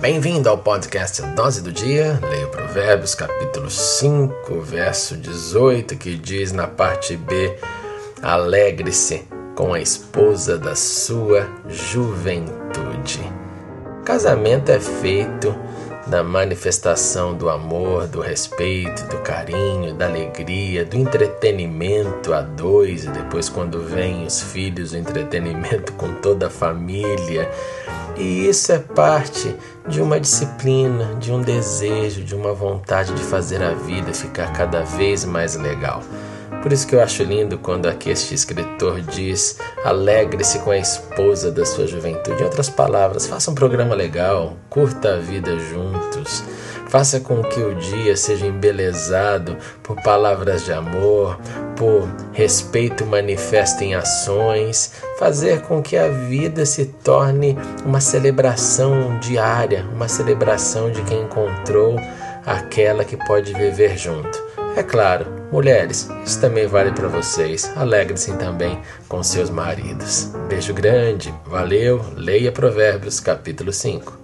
Bem-vindo ao podcast Dose do Dia. Leio Provérbios, capítulo 5, verso 18, que diz na parte B: Alegre-se com a esposa da sua juventude. Casamento é feito da manifestação do amor, do respeito, do carinho, da alegria, do entretenimento a dois, e depois, quando vêm os filhos, o entretenimento com toda a família. E isso é parte de uma disciplina, de um desejo, de uma vontade de fazer a vida ficar cada vez mais legal. Por isso que eu acho lindo quando aqui este escritor diz: alegre-se com a esposa da sua juventude. Em outras palavras, faça um programa legal, curta a vida juntos, faça com que o dia seja embelezado por palavras de amor, por respeito manifesto em ações, fazer com que a vida se torne uma celebração diária, uma celebração de quem encontrou aquela que pode viver junto. É claro, mulheres, isso também vale para vocês. Alegrem-se também com seus maridos. Beijo grande, valeu, leia Provérbios capítulo 5.